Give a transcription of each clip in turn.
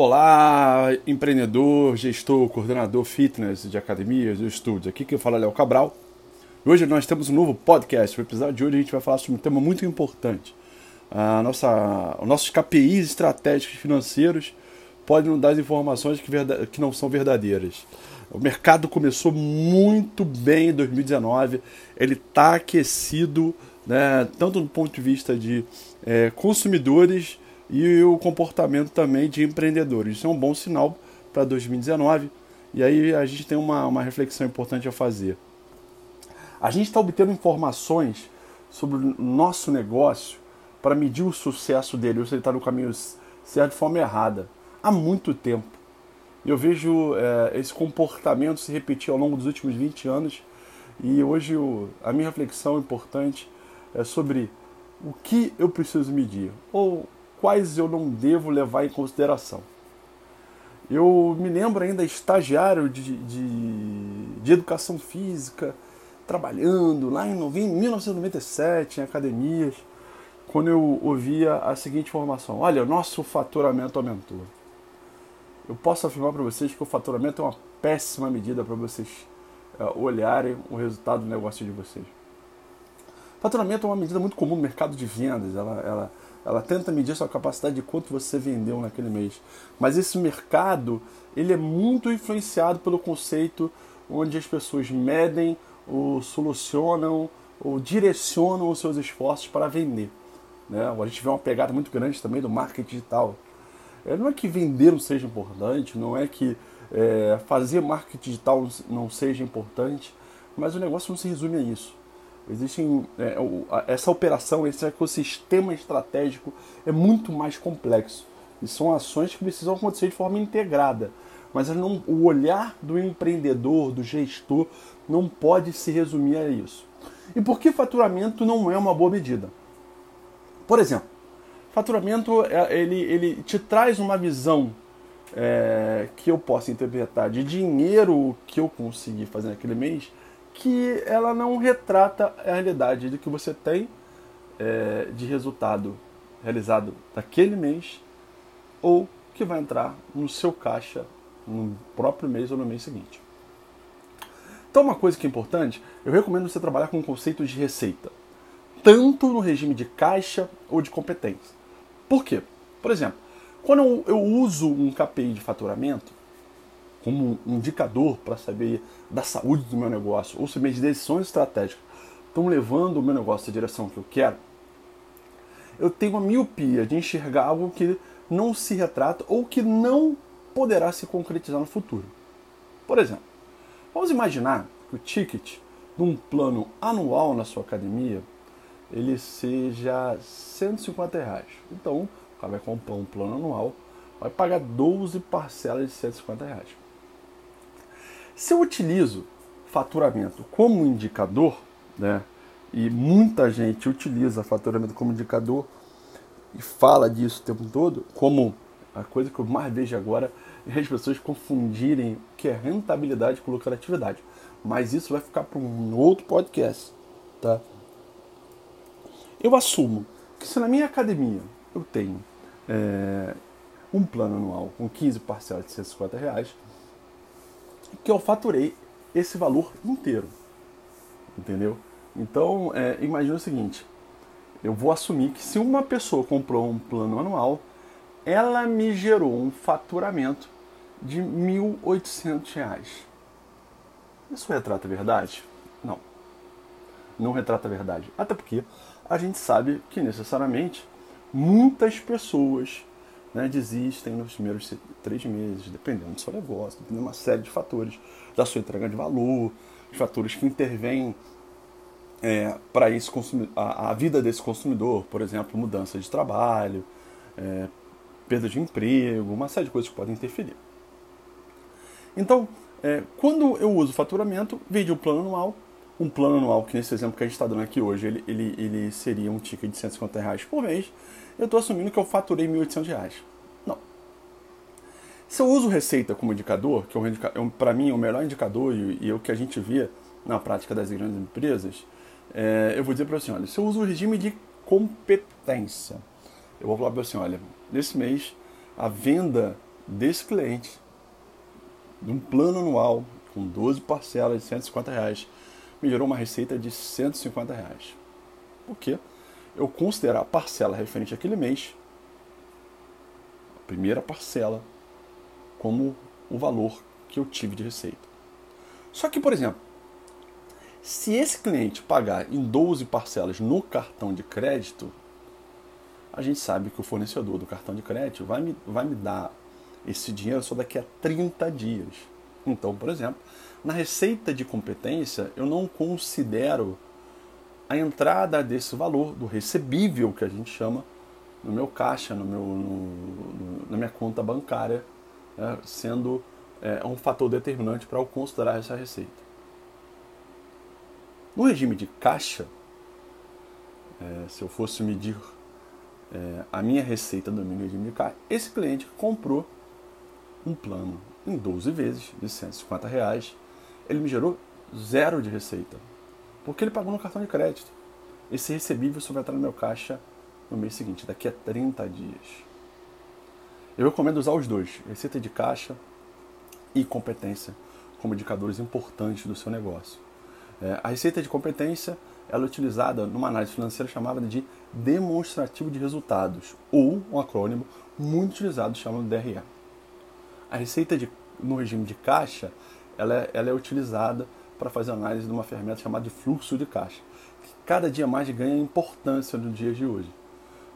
Olá, empreendedor, gestor, coordenador fitness de academias, de estúdios. Aqui que fala é Léo Cabral. Hoje nós temos um novo podcast. No episódio de hoje a gente vai falar sobre um tema muito importante. A nossa, os nossos KPIs estratégicos financeiros podem nos dar informações que, que não são verdadeiras. O mercado começou muito bem em 2019, ele está aquecido, né, tanto do ponto de vista de é, consumidores e o comportamento também de empreendedores. Isso é um bom sinal para 2019 e aí a gente tem uma, uma reflexão importante a fazer. A gente está obtendo informações sobre o nosso negócio para medir o sucesso dele, ou se ele está no caminho certo de forma errada, há muito tempo. Eu vejo é, esse comportamento se repetir ao longo dos últimos 20 anos e hoje o, a minha reflexão importante é sobre o que eu preciso medir, ou quais eu não devo levar em consideração. Eu me lembro ainda estagiário de, de, de educação física, trabalhando lá em 1997 em academias, quando eu ouvia a seguinte informação: olha, nosso faturamento aumentou. Eu posso afirmar para vocês que o faturamento é uma péssima medida para vocês uh, olharem o resultado do negócio de vocês. Faturamento é uma medida muito comum no mercado de vendas. Ela, ela, ela tenta medir sua capacidade de quanto você vendeu naquele mês. Mas esse mercado ele é muito influenciado pelo conceito onde as pessoas medem ou solucionam ou direcionam os seus esforços para vender. Né? A gente vê uma pegada muito grande também do marketing digital. É, não é que vender não seja importante, não é que é, fazer marketing digital não seja importante, mas o negócio não se resume a isso. Existem é, essa operação, esse ecossistema estratégico é muito mais complexo. E são ações que precisam acontecer de forma integrada. Mas não, o olhar do empreendedor, do gestor, não pode se resumir a isso. E por que faturamento não é uma boa medida? Por exemplo, faturamento é, ele, ele te traz uma visão é, que eu possa interpretar de dinheiro que eu consegui fazer naquele mês que ela não retrata a realidade do que você tem é, de resultado realizado naquele mês ou que vai entrar no seu caixa no próprio mês ou no mês seguinte. Então, uma coisa que é importante, eu recomendo você trabalhar com o conceito de receita, tanto no regime de caixa ou de competência. Por quê? Por exemplo, quando eu uso um KPI de faturamento, como um indicador para saber da saúde do meu negócio, ou se minhas decisões estratégicas estão levando o meu negócio na direção que eu quero, eu tenho uma miopia de enxergar algo que não se retrata ou que não poderá se concretizar no futuro. Por exemplo, vamos imaginar que o ticket de um plano anual na sua academia ele seja 150 reais. Então, o cara vai comprar um plano anual, vai pagar 12 parcelas de 150 reais. Se eu utilizo faturamento como indicador, né, e muita gente utiliza faturamento como indicador e fala disso o tempo todo, como a coisa que eu mais vejo agora é as pessoas confundirem o que é rentabilidade com lucratividade. Mas isso vai ficar para um outro podcast, tá? Eu assumo que se na minha academia eu tenho é, um plano anual com 15 parcelas de 150 reais, que eu faturei esse valor inteiro. Entendeu? Então, é, imagina o seguinte: eu vou assumir que se uma pessoa comprou um plano anual, ela me gerou um faturamento de R$ 1.800. Isso retrata a verdade? Não. Não retrata a verdade. Até porque a gente sabe que necessariamente muitas pessoas né, desistem nos primeiros três meses, dependendo do seu negócio, dependendo de uma série de fatores, da sua entrega de valor, de fatores que intervêm é, para esse a, a, vida desse consumidor, por exemplo, mudança de trabalho, é, perda de emprego, uma série de coisas que podem interferir. Então, é, quando eu uso faturamento, vejo o plano anual, um plano anual, que nesse exemplo que a gente está dando aqui hoje, ele, ele, ele seria um ticket de 150 reais por mês, eu estou assumindo que eu faturei 1.800 reais. Não. Se eu uso receita como indicador, que é, um, é para mim é o melhor indicador e, e é o que a gente vê na prática das grandes empresas, é, eu vou dizer para você, olha, se eu uso o regime de competência, eu vou falar para você, olha, nesse mês a venda desse cliente, de um plano anual com 12 parcelas de 150 reais, me gerou uma receita de 150 reais. Por quê? Eu considerar a parcela referente àquele mês, a primeira parcela, como o valor que eu tive de receita. Só que, por exemplo, se esse cliente pagar em 12 parcelas no cartão de crédito, a gente sabe que o fornecedor do cartão de crédito vai me, vai me dar esse dinheiro só daqui a 30 dias. Então, por exemplo, na receita de competência, eu não considero a entrada desse valor, do recebível que a gente chama, no meu caixa, no meu, no, no, na minha conta bancária, né, sendo é, um fator determinante para eu considerar essa receita. No regime de caixa, é, se eu fosse medir é, a minha receita do meu regime de caixa, esse cliente comprou um plano em 12 vezes de 150 reais, ele me gerou zero de receita, porque ele pagou no cartão de crédito. Esse recebível só vai entrar no meu caixa no mês seguinte, daqui a 30 dias. Eu recomendo usar os dois, receita de caixa e competência, como indicadores importantes do seu negócio. É, a receita de competência ela é utilizada numa análise financeira chamada de demonstrativo de resultados, ou um acrônimo muito utilizado chamado DRE. A receita de, no regime de caixa ela é, ela é utilizada para fazer análise de uma ferramenta chamada de fluxo de caixa, que cada dia mais ganha importância nos dias de hoje.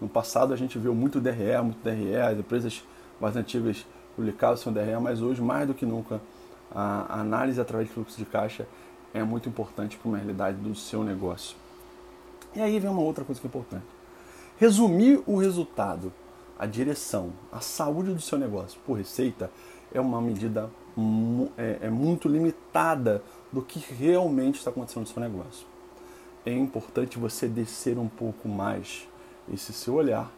No passado a gente viu muito DRE, muito DRE, as empresas mais antigas publicavam seu DRE, mas hoje mais do que nunca a análise através de fluxo de caixa é muito importante para uma realidade do seu negócio. E aí vem uma outra coisa que é importante. Resumir o resultado, a direção, a saúde do seu negócio por receita é uma medida é, é muito limitada do que realmente está acontecendo no seu negócio. É importante você descer um pouco mais esse seu olhar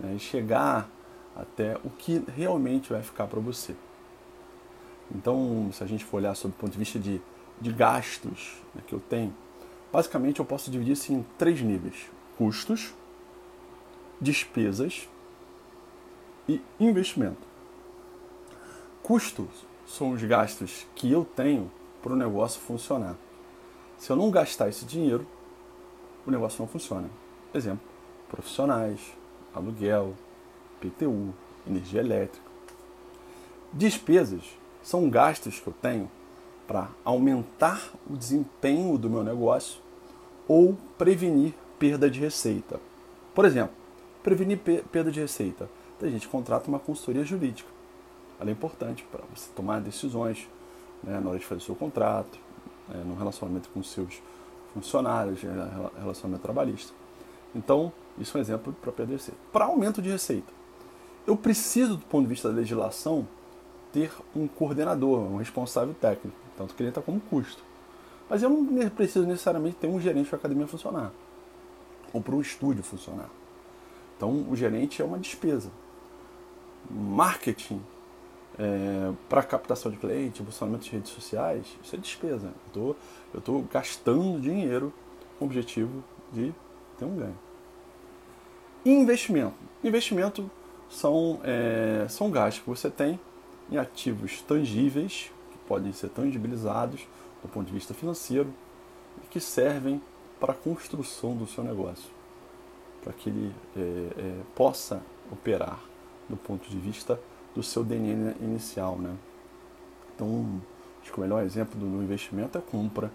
né, e chegar até o que realmente vai ficar para você. Então, se a gente for olhar sob o ponto de vista de de gastos né, que eu tenho, basicamente eu posso dividir isso em três níveis: custos, despesas e investimento. Custos são os gastos que eu tenho para o negócio funcionar. Se eu não gastar esse dinheiro, o negócio não funciona. Exemplo: profissionais, aluguel, PTU, energia elétrica. Despesas são gastos que eu tenho para aumentar o desempenho do meu negócio ou prevenir perda de receita. Por exemplo, prevenir perda de receita. A gente contrata uma consultoria jurídica. Ela é importante para você tomar decisões né, na hora de fazer o seu contrato, né, no relacionamento com seus funcionários, né, relacionamento trabalhista. Então, isso é um exemplo para de receita. Para aumento de receita, eu preciso, do ponto de vista da legislação, ter um coordenador, um responsável técnico, tanto que ele está como custo. Mas eu não preciso necessariamente ter um gerente para a academia funcionar, ou para um estúdio funcionar. Então, o gerente é uma despesa. Marketing é, para captação de cliente, funcionamento de redes sociais, isso é despesa. Eu estou gastando dinheiro com o objetivo de ter um ganho. investimento. Investimento são, é, são gastos que você tem em ativos tangíveis, que podem ser tangibilizados do ponto de vista financeiro, e que servem para a construção do seu negócio, para que ele é, é, possa operar do ponto de vista do seu DNA inicial. Né? Então, acho que o melhor exemplo do investimento é a compra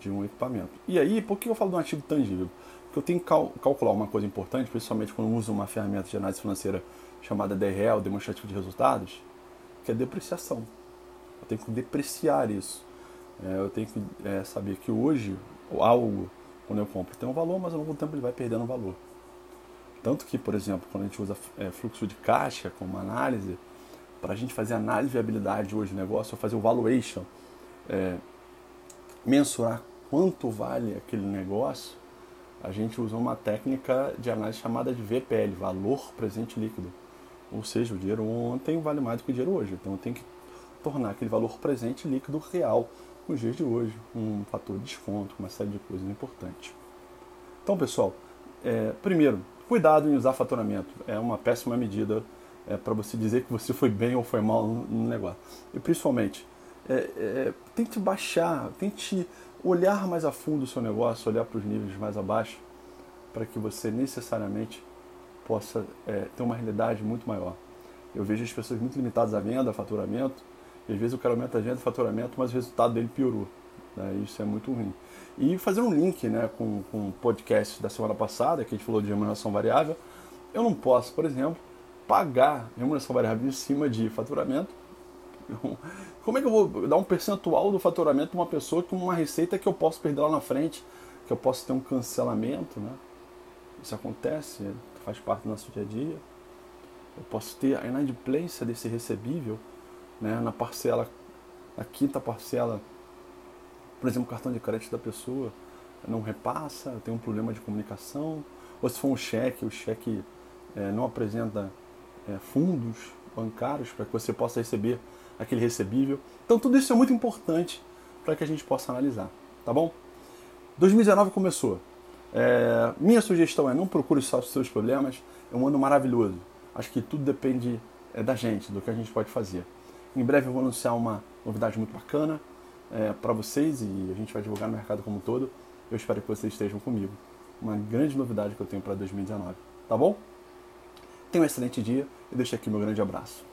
de um equipamento. E aí, por que eu falo de um ativo tangível? Porque eu tenho que cal calcular uma coisa importante, principalmente quando uso uma ferramenta de análise financeira chamada DRE, Demonstrativo de Resultados, que é depreciação. Eu tenho que depreciar isso. É, eu tenho que é, saber que hoje algo, quando eu compro, tem um valor, mas ao longo do tempo ele vai perdendo valor. Tanto que, por exemplo, quando a gente usa é, fluxo de caixa como análise, para a gente fazer análise de viabilidade hoje do negócio, ou fazer o valuation, é, mensurar quanto vale aquele negócio, a gente usa uma técnica de análise chamada de VPL, Valor Presente Líquido. Ou seja, o dinheiro ontem vale mais do que o dinheiro hoje. Então eu tenho que tornar aquele valor presente líquido real nos dias de hoje, um fator de desconto, uma série de coisas importantes. Então, pessoal, é, primeiro, cuidado em usar faturamento. É uma péssima medida é, para você dizer que você foi bem ou foi mal no, negócio. E principalmente, é, é, tente baixar, tente olhar mais a fundo o seu negócio, olhar para os níveis mais abaixo, para que você necessariamente possa é, ter uma realidade muito maior. Eu vejo as pessoas muito limitadas à venda, a faturamento, e às vezes o cara aumenta a venda, faturamento, mas o resultado dele piorou. Né? Isso é muito ruim. E fazer um link né, com, com o podcast da semana passada, que a gente falou de remuneração variável, eu não posso, por exemplo, pagar remuneração variável em cima de faturamento. Como é que eu vou dar um percentual do faturamento para uma pessoa com uma receita que eu posso perder lá na frente, que eu posso ter um cancelamento, né? Isso acontece, faz parte do nosso dia a dia. Eu posso ter a inadimplência desse recebível né, na parcela, na quinta parcela, por exemplo, o cartão de crédito da pessoa não repassa, tem um problema de comunicação, ou se for um cheque, o cheque é, não apresenta é, fundos bancários para que você possa receber aquele recebível. Então tudo isso é muito importante para que a gente possa analisar, tá bom? 2019 começou. É, minha sugestão é não procure só os seus problemas, é um ano maravilhoso. Acho que tudo depende é, da gente, do que a gente pode fazer. Em breve eu vou anunciar uma novidade muito bacana é, para vocês e a gente vai divulgar no mercado como um todo. Eu espero que vocês estejam comigo. Uma grande novidade que eu tenho para 2019. Tá bom? Tenha um excelente dia e deixo aqui meu grande abraço.